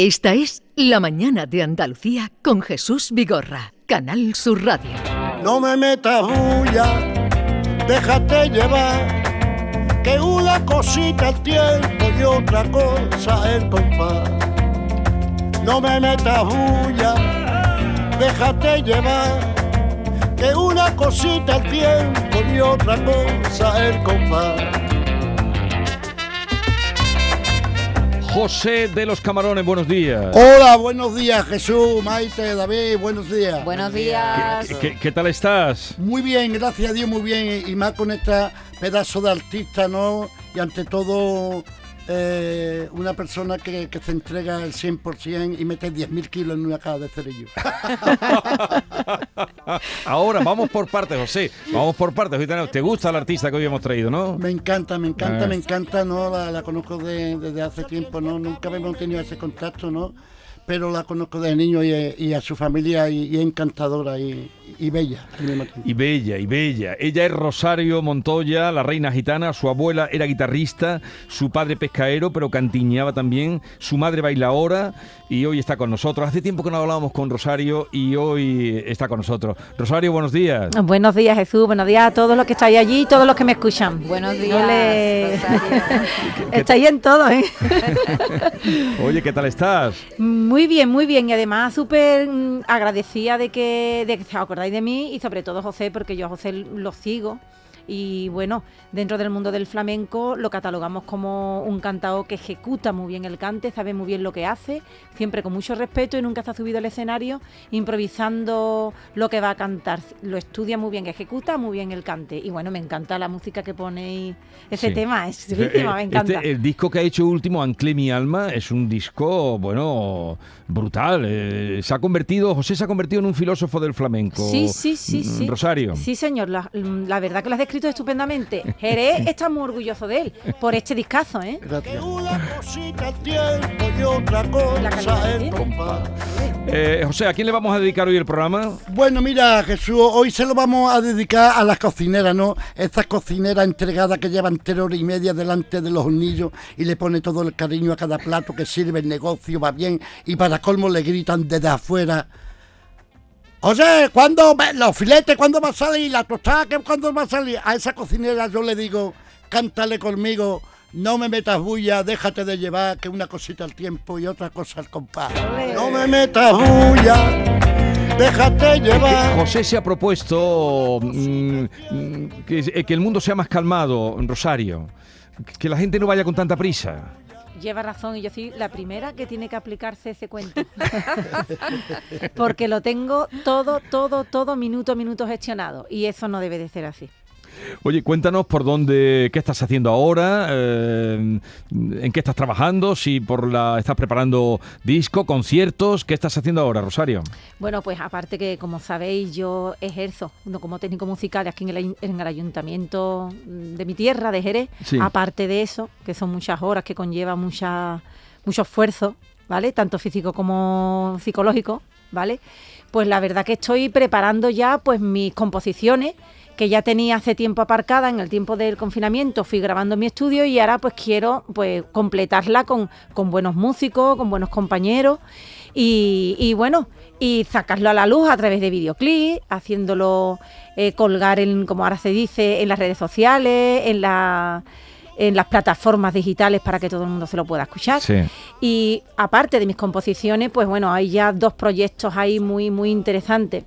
Esta es La Mañana de Andalucía con Jesús Vigorra, Canal Sur Radio. No me metas bulla, déjate llevar, que una cosita el tiempo y otra cosa el compás. No me metas bulla, déjate llevar, que una cosita el tiempo y otra cosa el compás. José de los Camarones, buenos días. Hola, buenos días Jesús, Maite, David, buenos días. Buenos días. ¿Qué, qué- qué tal estás? Muy bien, gracias a Dios, muy bien. Y más con este pedazo de artista, ¿no? Y ante todo, eh, una persona que, que se entrega el 100% y mete 10.000 kilos en una caja de cerillo. Ahora, vamos por partes, José. Vamos por partes. ¿Te gusta el artista que hoy hemos traído, no? Me encanta, me encanta, Ah. me encanta, ¿no? La, la conozco de- desde hace tiempo, ¿no? Nunca hemos tenido ese contacto, ¿no? Pero la conozco de niño y, y a su familia y, y encantadora y, y bella. Y bella, y bella. Ella es Rosario Montoya, la reina gitana. Su abuela era guitarrista, su padre pescaero, pero cantiñaba también. Su madre bailaora y hoy está con nosotros. Hace tiempo que no hablábamos con Rosario y hoy está con nosotros. Rosario, buenos días. Buenos días, Jesús. Buenos días a todos los que estáis allí y todos los que me escuchan. Buenos No días, le- Rosario. estáis en todo, ¿eh? Oye, ¿qué tal estás? Muy bien, muy bien. Y además súper mm, agradecida de que, de que os acordáis de mí y sobre todo José, porque yo a José lo sigo. Y bueno, dentro del mundo del flamenco lo catalogamos como un cantao que ejecuta muy bien el cante, sabe muy bien lo que hace, siempre con mucho respeto y nunca se ha subido al escenario improvisando lo que va a cantar. Lo estudia muy bien, ejecuta muy bien el cante. Y bueno, me encanta la música que ponéis. Ese Sí. tema es Eh, chulísima, me encanta. este, el disco que ha hecho último, Ancle mi alma, es un disco, bueno, brutal. Eh, se ha convertido, José se ha convertido en un filósofo del flamenco. Sí, sí, sí, Mm, sí. Rosario. Sí, señor, la, la verdad que lo has descrito estupendamente. Jerez está muy orgulloso de él por este discazo, ¿eh? Compás. Eh, José, ¿a quién le vamos a dedicar hoy el programa? Bueno, mira, Jesús, hoy se lo vamos a dedicar a las cocineras, ¿no? Esas cocineras entregadas que llevan tres horas y media delante de los hornillos y le pone todo el cariño a cada plato que sirve, el negocio va bien y para colmo le gritan desde afuera. Oye, ¿cuándo los filetes, cuándo va a salir? La tostada, ¿qué- ¿cuándo va a salir? A esa cocinera yo le digo, cántale conmigo, no me metas bulla, déjate de llevar, que una cosita al tiempo y otra cosa al compás. No me metas bulla, déjate llevar. José se ha propuesto mm, mm, que, eh, que el mundo sea más calmado, Rosario. Que la gente no vaya con tanta prisa. Lleva razón y yo soy la primera que tiene que aplicarse ese cuento. Porque lo tengo todo, todo, todo minuto minuto gestionado y eso no debe de ser así. Oye, cuéntanos por dónde, qué estás haciendo ahora, eh, en qué estás trabajando, si por la estás preparando disco, conciertos, ¿qué estás haciendo ahora, Rosario? Bueno, pues aparte que, como sabéis, yo ejerzo no, como técnico musical aquí en el, en el ayuntamiento de mi tierra, de Jerez. Sí. Aparte de eso, que son muchas horas, que conlleva mucha, mucho esfuerzo, ¿vale? Tanto físico como psicológico, ¿vale? Pues la verdad que estoy preparando ya pues mis composiciones que ya tenía hace tiempo aparcada en el tiempo del confinamiento, fui grabando en mi estudio y ahora pues quiero pues completarla con, con buenos músicos, con buenos compañeros y, y, bueno, y sacarlo a la luz a través de videoclips, haciéndolo eh, colgar en, como ahora se dice, en las redes sociales, en la en las plataformas digitales para que todo el mundo se lo pueda escuchar. Sí. Y aparte de mis composiciones, pues bueno, hay ya dos proyectos ahí muy, muy interesantes,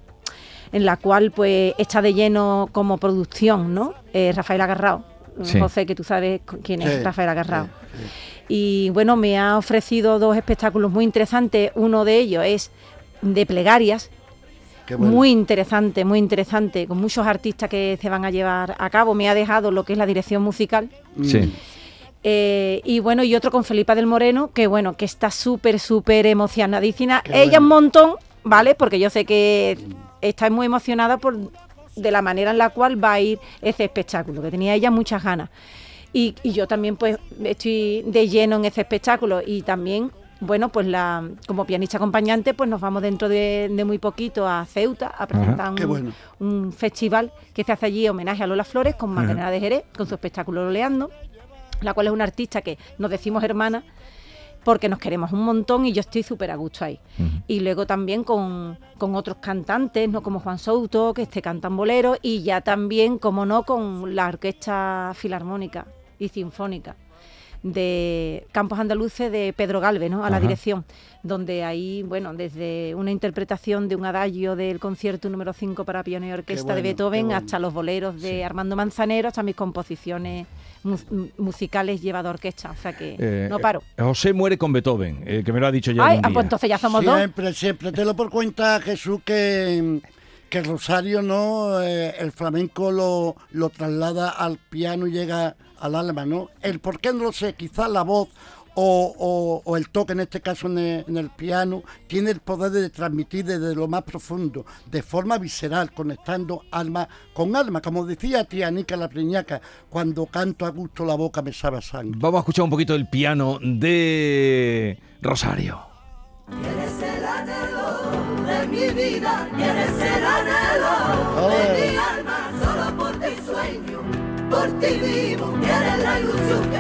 en la cual pues está de lleno como producción, ¿no? Eh, Rafael Agarrao. Sí. José, que tú sabes quién es Sí, Rafael Agarrao. sí, sí. Y bueno, me ha ofrecido dos espectáculos muy interesantes. Uno de ellos es de plegarias, Qué bueno. muy interesante, muy interesante, con muchos artistas que se van a llevar a cabo. Me ha dejado lo que es la dirección musical. Mm. Sí. Eh, y bueno, y otro con Felipa del Moreno, que bueno, que está súper, súper emocionadísima. Qué Ella bueno. un montón, ¿vale? Porque yo sé que está muy emocionada por de la manera en la cual va a ir ese espectáculo, que tenía ella muchas ganas. Y, y yo también pues estoy de lleno en ese espectáculo y también, bueno, pues la como pianista acompañante pues nos vamos dentro de, de muy poquito a Ceuta a presentar un, bueno. un festival que se hace allí homenaje a Lola Flores con Magdalena de Jerez, con su espectáculo Loleando, la cual es una artista que nos decimos hermana porque nos queremos un montón y yo estoy súper a gusto ahí. Y luego también con, con, otros cantantes, no como Juan Souto, que este cantan bolero, y ya también, como no, con la Orquesta Filarmónica y Sinfónica de Campos Andaluces de Pedro Galve, ¿no? A la dirección, donde ahí, bueno, desde una interpretación de un adagio del concierto número 5 para piano y orquesta de Beethoven hasta los boleros de Armando Manzanero, hasta mis composiciones musicales llevado a orquesta, o sea que eh, no paro. Eh, José muere con Beethoven, eh, que me lo ha dicho ya. Ay, ah, pues entonces ya somos dos. Siempre, siempre. Te lo por cuenta, Jesús, que que Rosario no, el flamenco lo, lo traslada al piano y llega al alma, ¿no? El por qué no lo sé, quizás la voz o, el toque, en este caso en el, piano, tiene el poder de transmitir desde lo más profundo, de forma visceral, conectando alma con alma. Como decía tía Nica la Priñaca, cuando canto a gusto la boca me sabe a sangre. Vamos a escuchar un poquito el piano de Rosario. Quieres el anhelo de mi vida, quieres el anhelo de mi alma, por ti vivo, eres la ilusión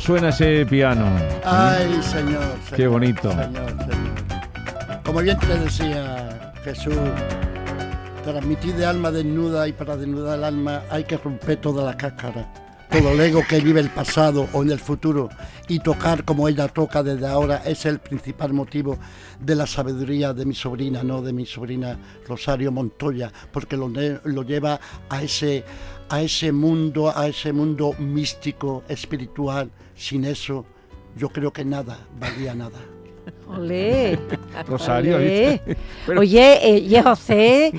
¿Cómo suena ese piano? Ay, señor. Qué bonito. Como bien te decía Jesús, transmitir de alma desnuda y para desnudar el alma hay que romper toda la cáscara, todo el ego que vive el pasado o en el futuro y tocar como ella toca desde ahora es el principal motivo de la sabiduría de mi sobrina, no de mi sobrina Rosario Montoya, porque lo, lo lleva a ese a ese mundo, a ese mundo místico, espiritual. Sin eso, yo creo que nada valía nada. Olé. Rosario, Oye, eh, José,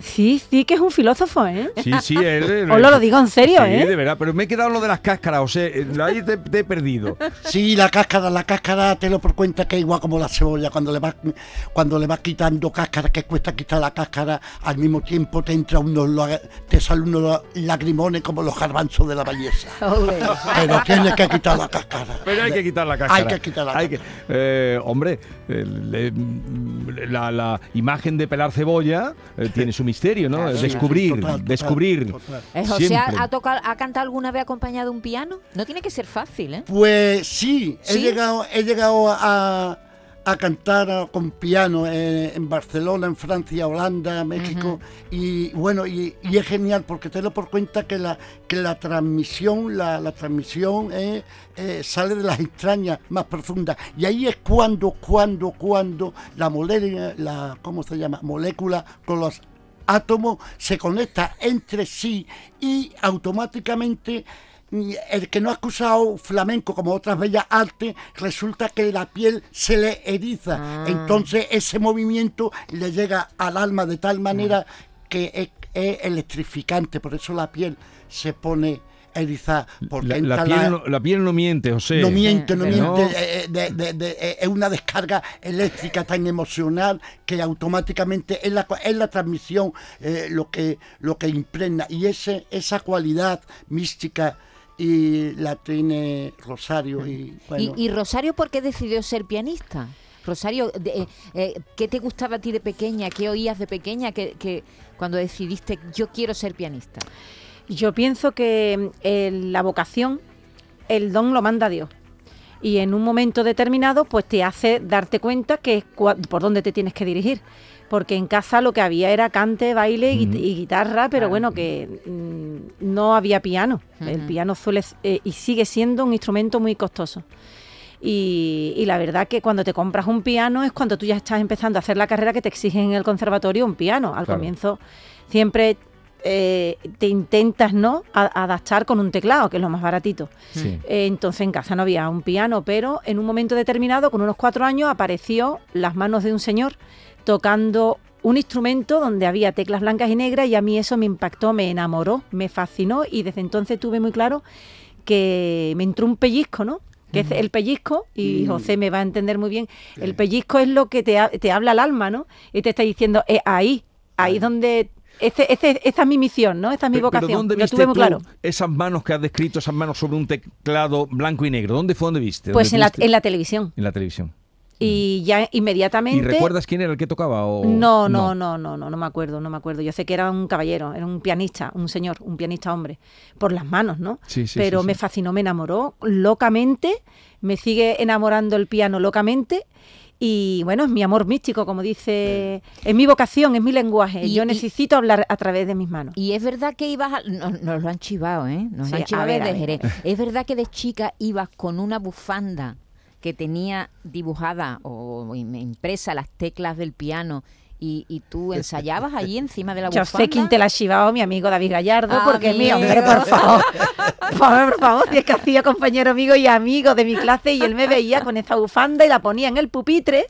Sí, sí que es un filósofo, ¿eh? Sí, sí, él... Os lo digo en serio, sí, ¿eh? de verdad, pero me he quedado lo de las cáscaras, o sea, eh, ahí te, te, he perdido. Sí, la cáscara, la cáscara, te lo por cuenta que es igual como la cebolla, cuando le vas cuando le vas quitando cáscara, que cuesta quitar la cáscara, al mismo tiempo te entra uno, te sale unos lagrimones como los garbanzos de la belleza. pero tienes que quitar la cáscara. Pero hay que quitar la cáscara. Hay que quitar la cáscara. Eh, hombre, la, la, imagen de pelar cebolla eh, tiene su misterio, ¿no? descubrir, descubrir. Eh, José, ¿ha, tocado, ¿ha cantado alguna vez acompañado un piano? No tiene que ser fácil, ¿eh? Pues sí, he llegado, he llegado a, a cantar con piano en, Barcelona, en Francia, Holanda, México. Y bueno, y, es genial porque te lo por cuenta que la, que la transmisión, la, la transmisión eh, eh, sale de las extrañas más profundas. Y ahí es cuando, cuando, cuando la molécula, la, ¿cómo se llama? Molécula con los átomo se conecta entre sí y automáticamente mm, el que no ha acusado flamenco como otras bellas artes, resulta que la piel se le eriza. Ah. Entonces ese movimiento le llega al alma de tal manera que es, electrificante, por eso la piel se pone erizada. Porque la, piel no, la, piel no, miente, José. No miente, no miente. Eh, eh, eh, es una descarga eléctrica tan emocional que automáticamente es la, es la transmisión lo, que, lo que impregna. Y ese, esa cualidad mística y la tiene Rosario. Y, ¿Y, Rosario por qué decidió ser pianista? Rosario, ¿qué te gustaba a ti de pequeña? ¿Qué oías de pequeña que, que cuando decidiste yo quiero ser pianista? Yo pienso que eh, la vocación, el don lo manda Dios. Y en un momento determinado, pues te hace darte cuenta que por dónde te tienes que dirigir. Porque en casa lo que había era cante, baile y, guitarra, pero bueno, que mm, no había piano. El piano suele eh, y sigue siendo un instrumento muy costoso. Y, y la verdad que cuando te compras un piano es cuando tú ya estás empezando a hacer la carrera que te exigen en el conservatorio un piano. Al Claro. comienzo siempre eh, te intentas no A- adaptar con un teclado, que es lo más baratito. Sí. Eh, entonces en casa no había un piano, pero en un momento determinado, con unos cuatro años, apareció las manos de un señor tocando un instrumento donde había teclas blancas y negras y a mí eso me impactó, me enamoró, me fascinó y desde entonces tuve muy claro que me entró un pellizco, ¿no? Que es el pellizco, y José me va a entender muy bien, el pellizco es lo que te, ha- te habla al alma, ¿no? Y te está diciendo, eh, ahí, ahí es donde... Ese, ese- esa es mi misión, ¿no? Esta es mi pero vocación. ¿dónde viste tuve muy tú claro. esas manos que has descrito, esas manos sobre un teclado blanco y negro? ¿Dónde fue donde viste? Pues ¿Dónde en la, en la televisión. En la televisión. Y ya inmediatamente... ¿Y recuerdas quién era el que tocaba? O... No, no, no, no, no, no me acuerdo, no me acuerdo. Yo sé que era un caballero, era un pianista, un señor, un pianista hombre, por las manos, ¿no? Sí, sí, Pero sí, me fascinó, me enamoró locamente, me sigue enamorando el piano locamente. Y bueno, es mi amor místico, como dice, es mi vocación, es mi lenguaje. Y- Yo y- necesito hablar a través de mis manos. Y es verdad que ibas, a- nos, nos lo han chivado, ¿eh? Nos Sí, han chivado ver, ver. Jerez. Es verdad que de chica ibas con una bufanda que tenía dibujada o im- impresa las teclas del piano y, y tú ensayabas allí encima de la Yo bufanda. sé quién te la ha chivado, mi amigo David Gallardo, porque mi Amigo. hombre, por favor, por favor, por favor, si es que hacía compañero amigo y amigo de mi clase y él me veía con esa bufanda y la ponía en el pupitre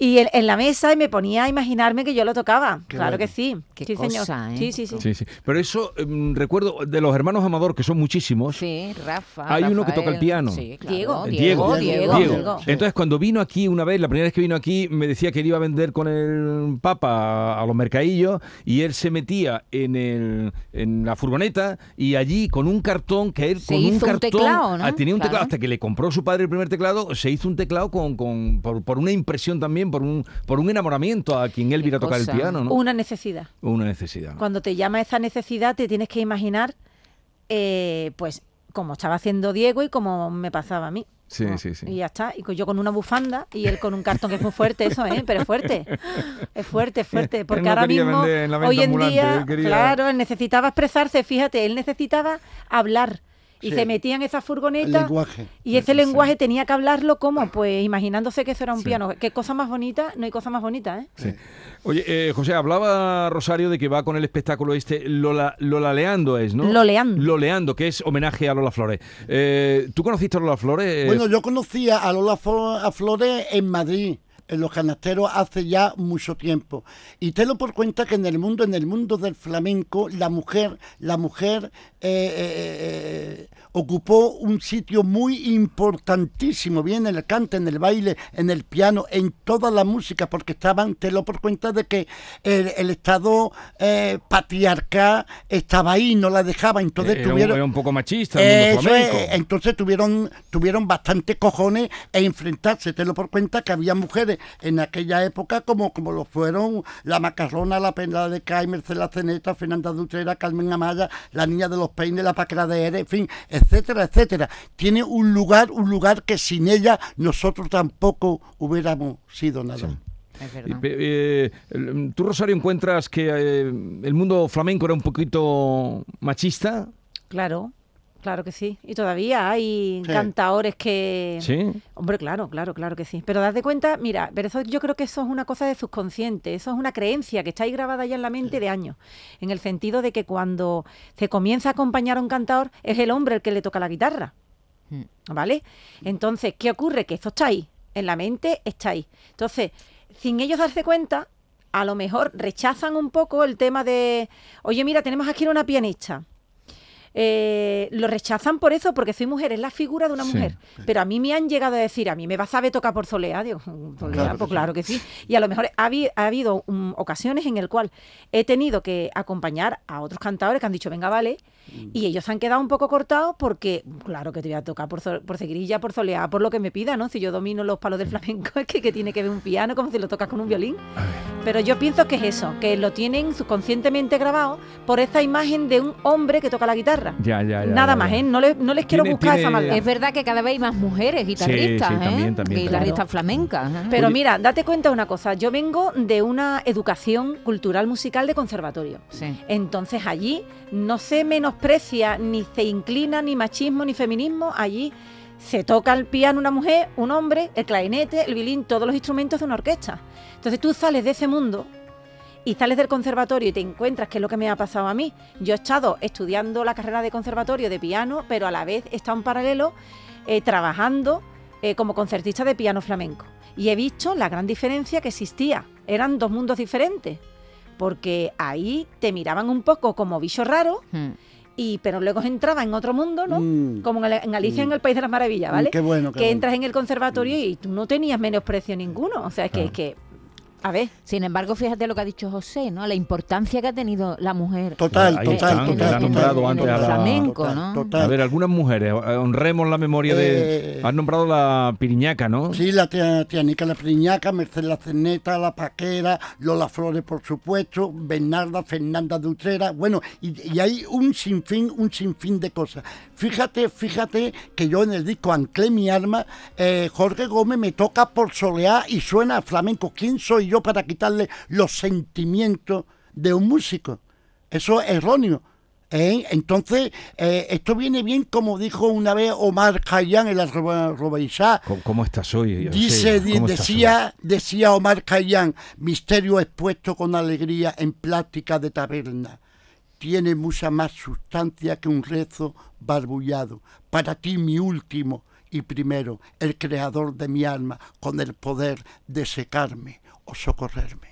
y en, en la mesa y me ponía a imaginarme que yo lo tocaba. Qué claro bueno. que sí. Qué sí, señor. cosa, ¿eh? Sí, sí, sí. Sí, sí. Pero eso, em, recuerdo de los hermanos Amador, que son muchísimos. Sí, Rafa. Hay uno que toca el piano. Sí, claro. Diego. Diego. Diego, Diego. Diego. Entonces, cuando vino aquí una vez, la primera vez que vino aquí, me decía que él iba a vender con el Papa a, los mercadillos y él se metía en, el, en la furgoneta y allí con un cartón que él Se con un hizo un cartón teclado, ¿no? ah, tenía un Claro. teclado hasta que le compró su padre el primer teclado, se hizo un teclado con, con por, por una impresión también, por un por un enamoramiento a quien él viera tocar cosa. el piano, ¿no? Una necesidad. Una necesidad. Cuando te llama esa necesidad, te tienes que imaginar, eh, pues, como estaba haciendo Diego y como me pasaba a mí. Sí, ¿no? sí, sí. Y ya está. Y yo con una bufanda y él con un cartón que es muy fuerte, eso, ¿eh? Pero es fuerte. Es fuerte, es fuerte. Porque no ahora mismo, en hoy en día, quería- claro, él necesitaba expresarse. Fíjate, él necesitaba hablar. Y Sí. se metía en esa furgoneta. lenguaje. Y ese lenguaje tenía que hablarlo como, pues imaginándose que eso era un Sí. piano. Qué cosa más bonita, no hay cosa más bonita, ¿eh? Sí. Oye, eh, José, hablaba Rosario de que va con el espectáculo este Lola, Lolaleando es, ¿no? Loleando. Loleando, que es homenaje a Lola Flores. Eh, ¿Tú conociste a Lola Flores? Bueno, yo conocía a Lola Flores en Madrid, los canasteros, hace ya mucho tiempo. Y te lo por cuenta que en el mundo, en el mundo del flamenco, la mujer, la mujer eh, eh, eh, ocupó un sitio muy importantísimo, bien en el cante, en el baile, en el piano, en toda la música, porque estaban, te lo por cuenta de que el, el Estado eh, patriarcal estaba ahí, no la dejaba, entonces era, un, tuvieron... era un poco machista el mundo Eso flamenco. es, entonces tuvieron, tuvieron bastante cojones e enfrentarse. Te lo por cuenta que había mujeres en aquella época como, como lo fueron la Macarrona, la Pena de Cay, Mercedes Ceneta, Fernanda Dutrera, Carmen Amaya, la Niña de los Peines, la Paquera de Eres, en fin, etcétera, etcétera. Tiene un lugar, un lugar que sin ella nosotros tampoco hubiéramos sido nada. Es Y, verdad. pe- eh, ¿Tú, Rosario, encuentras que eh, el mundo flamenco era un poquito machista? Claro, claro que sí. Y todavía hay Sí. cantaores que... Sí. Hombre, claro, claro, claro que sí. Pero date cuenta, mira, pero eso yo creo que eso es una cosa de subconsciente, eso es una creencia que está ahí grabada ya en la mente de años, en el sentido de que cuando se comienza a acompañar a un cantador es el hombre el que le toca la guitarra, Mm. ¿vale? Entonces, ¿qué ocurre? Que esto está ahí, en la mente está ahí. Entonces, sin ellos darse cuenta, a lo mejor rechazan un poco el tema de, oye, mira, tenemos aquí una pianista. Eh, lo rechazan por eso, porque soy mujer, es la figura de una Sí. mujer. Pero a mí me han llegado a decir, a mí me va a saber tocar por solea. Digo, solea, Claro que pues sí. claro que sí. Y a lo mejor ha, habi- ha habido mm, ocasiones en el cual he tenido que acompañar a otros cantadores que han dicho, venga, vale. Mm. Y ellos se han quedado un poco cortados porque, claro que te voy a tocar por, so- por seguirilla, por soleá, por lo que me pida, ¿no? Si yo domino los palos del flamenco, es que, que tiene que ver un piano como si lo tocas con un violín. Pero yo pienso que es eso, que lo tienen subconscientemente grabado por esta imagen de un hombre que toca la guitarra. Ya, ya, ya. Nada ya, más. ¿eh? No, le- no les quiero Tiene- buscar esa tiene- maldad. Es verdad que cada vez hay más mujeres guitarristas, sí, ¿eh? también, también, guitarristas flamencas. ¿eh? Pero Oye. mira, date cuenta de una cosa, yo vengo de una educación cultural musical de conservatorio. Sí. Entonces allí no se menosprecia, ni se inclina, ni machismo, ni feminismo, allí se toca el piano una mujer, un hombre, el clarinete, el violín, todos los instrumentos de una orquesta. Entonces tú sales de ese mundo y sales del conservatorio y te encuentras, que es lo que me ha pasado a mí. Yo he estado estudiando la carrera de conservatorio de piano, pero a la vez he estado en paralelo eh, trabajando eh, como concertista de piano flamenco. Y he visto la gran diferencia que existía. Eran dos mundos diferentes. Porque ahí te miraban un poco como bicho raro, Hmm. y, pero luego entraba en otro mundo, ¿no? Mm. Como en, el- en Alicia en Mm. el País de las Maravillas, Mm, ¿vale? qué bueno, qué que bueno. entras en el conservatorio y tú no tenías menosprecio ninguno. O sea, es que, Claro. que a ver, Sin embargo, fíjate lo que ha dicho José, ¿no? La importancia que ha tenido la mujer. Total, Ahí total, están, total. nombrado antes a la- flamenco, total, ¿no? total. A ver, algunas mujeres, eh, honremos la memoria de... Eh, Has nombrado la piriñaca, ¿no? Sí, la Tianica la Priñaca, Mercedes la Cerneta, la Paquera, Lola Flores, por supuesto, Bernarda, Fernanda de Utrera, bueno, y, y hay un sinfín, un sinfín de cosas. Fíjate, fíjate que yo en el disco Anclé mi arma, eh, Jorge Gómez me toca por solear y suena a flamenco. ¿Quién soy yo para quitarle los sentimientos de un músico? Eso es erróneo. ¿eh? Entonces, eh, esto viene bien, como dijo una vez Omar Khayyam en la Roba- Robaisá, ¿Cómo, cómo estás hoy? Dice, di- ¿Cómo estás decía, decía Omar Khayyam, misterio expuesto con alegría en plática de taberna. Tiene mucha más sustancia que un rezo barbullado. Para ti mi último y primero, el creador de mi alma, con el poder de secarme o socorrerme.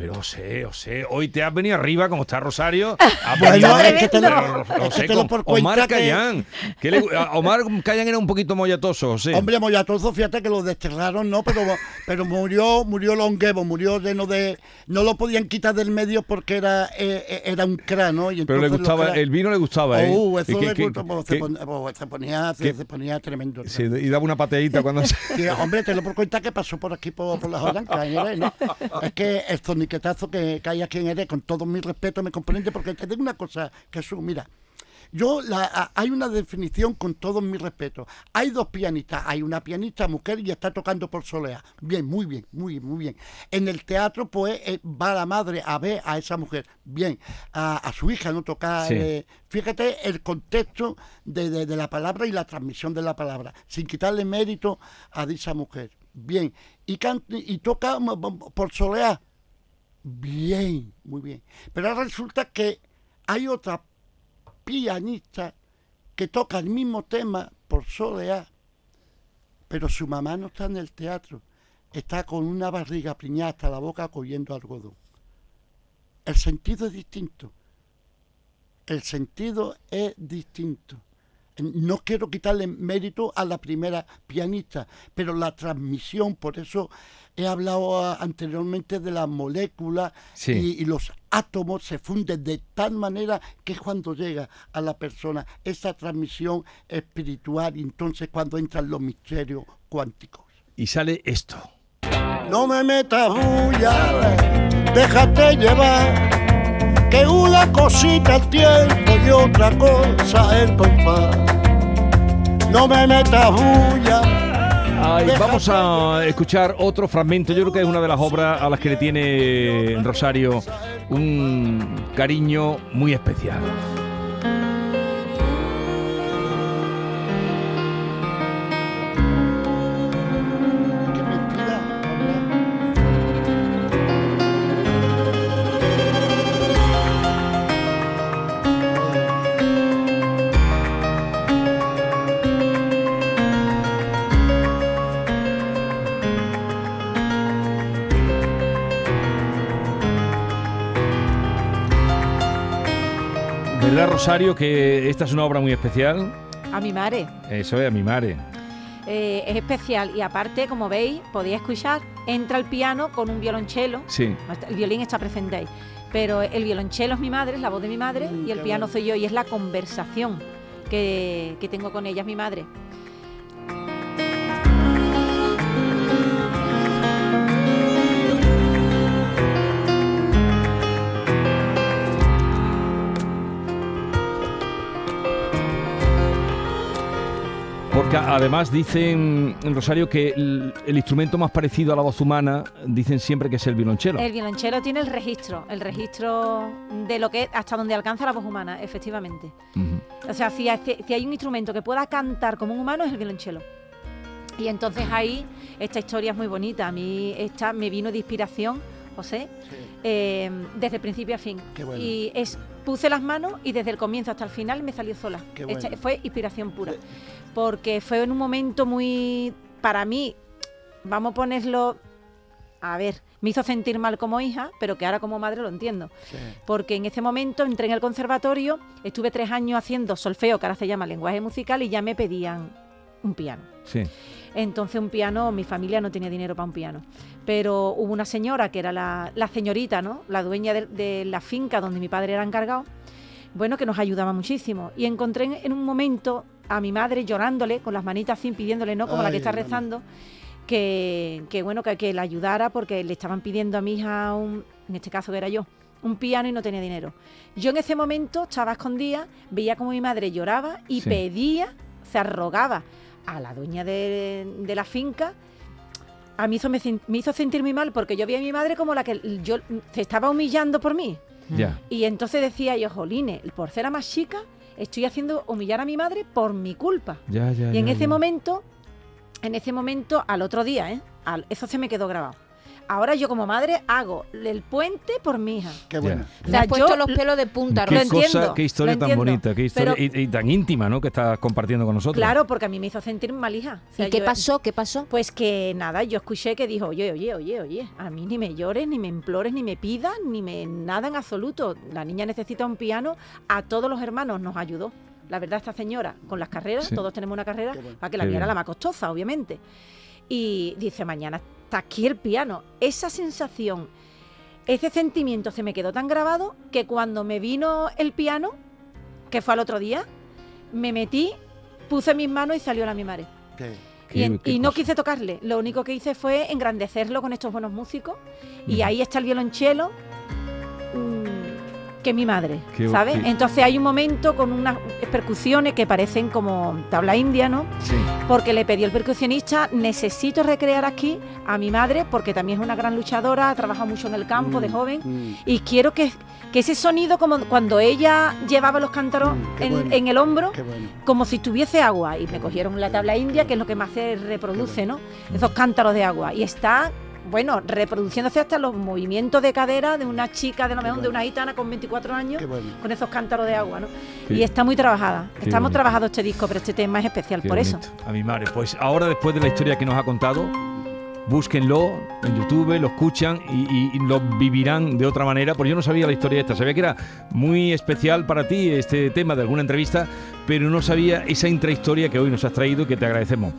Pero José, José, hoy te has venido arriba como está Rosario. Que te lo- con Omar Cayán. ¿Qué le- a Omar Cayán era un poquito mollatoso, José. Hombre, Mollatoso, fíjate que lo desterraron, ¿no? Pero, pero murió, murió longevo, murió lleno de... No lo podían quitar del medio porque era, eh, eh, era un cráneo. Y pero le gustaba, cra- el vino le gustaba, ¿eh? ¿Y eso le pues, se, pues, se ponía, se, se ponía tremendo. sí, y daba una pateadita cuando se... Sí, hombre, te lo por cuenta que pasó por aquí, por, por la Joranca, en Jerez, ¿no? Es que el zoniquetazo que, que hay aquí en Jerez, con todo mi respeto, me comprende, porque te digo una cosa, Jesús, mira, yo, la, a- hay una definición con todo mi respeto. Hay dos pianistas, hay una pianista mujer y está tocando por solea. Bien, muy bien, muy bien, muy bien. En el teatro, pues, eh, va la madre a ver a esa mujer. Bien, a, a su hija, ¿no? Tocar, Sí. eh, fíjate el contexto de, de- de la palabra y la transmisión de la palabra, sin quitarle mérito a esa mujer. Bien, y, can- y toca m- m- por soleá. Bien, muy bien. Pero resulta que hay otra pianista que toca el mismo tema por soleá, pero su mamá no está en el teatro, está con una barriga priñada hasta la boca cogiendo algodón. El sentido es distinto. El sentido es distinto. No quiero quitarle mérito a la primera pianista, pero la transmisión, por eso he hablado ah, anteriormente de las moléculas Sí. y, y los átomos se funden de tal manera que cuando llega a la persona esa transmisión espiritual entonces cuando entran los misterios cuánticos. Y sale esto. No me metas bulla, déjate llevar, que una cosita el tiempo y otra cosa el compás. No me metas bulla. Ay, vamos a escuchar otro fragmento. Yo creo que es una de las obras a las que le tiene Rosario un cariño muy especial. Rosario, que esta es una obra muy especial? A mi madre. Eso es, a mi madre. Eh, es especial y aparte, como veis, podéis escuchar, entra el piano con un violonchelo. Sí. El violín está presente ahí. Pero el violonchelo es mi madre, es la voz de mi madre, Mm, y el piano bueno. soy yo, y es la conversación que, que tengo con ella, es mi madre. Además dicen en Rosario que el, el instrumento más parecido a la voz humana, dicen siempre que es el violonchelo. El violonchelo tiene el registro, el registro de lo que hasta donde alcanza la voz humana, efectivamente. O sea, si, hay- si hay un instrumento que pueda cantar como un humano es el violonchelo. Y entonces ahí esta historia es muy bonita. A mí esta me vino de inspiración, José, eh, desde principio a fin. Qué bueno. Y es puse las manos y desde el comienzo hasta el final me salió sola. Esta- fue inspiración pura. Porque fue en un momento muy, para mí, vamos a ponerlo, a ver, me hizo sentir mal como hija, pero que ahora como madre lo entiendo. Sí. Porque en ese momento entré en el conservatorio, estuve tres años haciendo solfeo, que ahora se llama lenguaje musical, y ya me pedían un piano. Sí. Entonces un piano, mi familia no tenía dinero para un piano. Pero hubo una señora que era la, la señorita, ¿no? La dueña de, de la finca donde mi padre era encargado, bueno, que nos ayudaba muchísimo. Y encontré en, un momento a mi madre llorándole, con las manitas así, pidiéndole, ¿no? Como la que está rezando, que, que bueno, que, que la ayudara porque le estaban pidiendo a mi hija, un, en este caso que era yo, un piano y no tenía dinero. Yo en ese momento estaba escondida, veía como mi madre lloraba y Sí. pedía, se arrogaba a la dueña de, de la finca. A mí eso me, me hizo sentir muy mal porque yo vi a mi madre como la que yo se estaba humillando por mí. Ya. Y entonces decía yo, jolines, por ser la más chica, estoy haciendo humillar a mi madre por mi culpa. Y en ese momento, en ese momento, al otro día, ¿eh? Al- eso se me quedó grabado. Ahora yo como madre hago el puente por mi hija. Qué bueno. O Me sea, has puesto yo los lo- pelos de punta, Qué Lo Rosa. cosa, entiendo, qué historia lo tan bonita, qué historia pero- y, y tan íntima, ¿no? Que estás compartiendo con nosotros. Claro, porque a mí me hizo sentir mal hija. O sea, ¿Y qué yo- pasó? ¿Qué pasó? Pues que nada, yo escuché que dijo, oye, oye, oye, oye, a mí ni me llores, ni me implores, ni me pidas, ni me nada en absoluto. La niña necesita un piano, a todos los hermanos nos ayudó. La verdad, esta señora, con las carreras, Sí. todos tenemos una carrera, bueno. para que la mía era la más costosa, obviamente. Y dice, mañana está aquí el piano. Esa sensación, ese sentimiento se me quedó tan grabado que cuando me vino el piano, que fue al otro día, me metí, puse mis manos y salió la mi madre. Qué- Y, en- y no quise tocarle, lo único que hice fue engrandecerlo con estos buenos músicos y ahí está el violonchelo que mi madre, Qué- ¿sabes? qué- Entonces hay un momento con unas percusiones que parecen como tabla india, ¿no? Sí. Porque le pedí al percusionista, necesito recrear aquí a mi madre porque también es una gran luchadora, ha trabajado mucho en el campo de Mm, joven mm. y quiero que, que ese sonido como cuando ella llevaba los cántaros Mm, en, bueno. en el hombro, bueno. como si tuviese agua y me cogieron la tabla india, que es lo que más se reproduce, ¿no? Esos cántaros de agua. Y está, bueno, reproduciéndose hasta los movimientos de cadera de una chica, de lo mejor de una gitana con 24 años, bueno. con esos cántaros de agua, ¿no? Y está muy trabajada. qué Estamos bonito. trabajando este disco, pero este tema es especial Qué por eso. A mi madre. Pues ahora, después de la historia que nos ha contado, búsquenlo en YouTube, lo escuchan y, y- y lo vivirán de otra manera. Porque yo no sabía la historia esta. Sabía que era muy especial para ti este tema de alguna entrevista, pero no sabía esa intrahistoria que hoy nos has traído y que te agradecemos.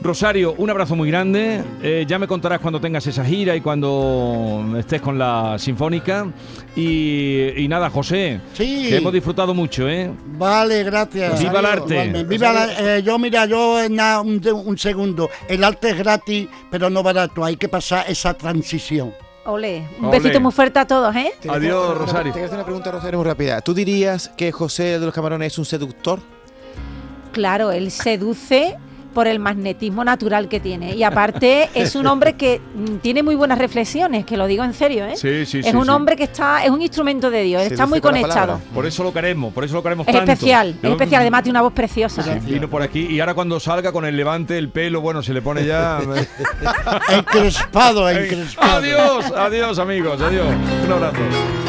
Rosario, un abrazo muy grande. Eh, ya me contarás cuando tengas esa gira y cuando estés con la Sinfónica. Y, y nada, José, Sí. que hemos disfrutado mucho, ¿eh? Vale, gracias. Viva el arte. Viva la- eh, yo, mira, yo, na- un, segundo. El arte es gratis, pero no barato. Hay que pasar esa transición. Ole, un besito muy fuerte a todos, ¿eh? Adiós, Rosario. Te quiero hacer una pregunta, Rosario, muy rápida. ¿Tú dirías que José de los Camarones es un seductor? Claro, él seduce por el magnetismo natural que tiene. Y aparte es un hombre que mm, tiene muy buenas reflexiones, que lo digo en serio, ¿eh? Sí, sí, es sí, un sí. hombre que está, es un instrumento de Dios, está muy conectado. Por eso lo queremos, por eso lo queremos Es tanto. especial, es especial, además tiene una voz preciosa. Sí, vino por aquí y ahora cuando salga con el levante, el pelo, bueno, se le pone ya... Encrespado, encrespado. adiós, adiós amigos, adiós. Un abrazo.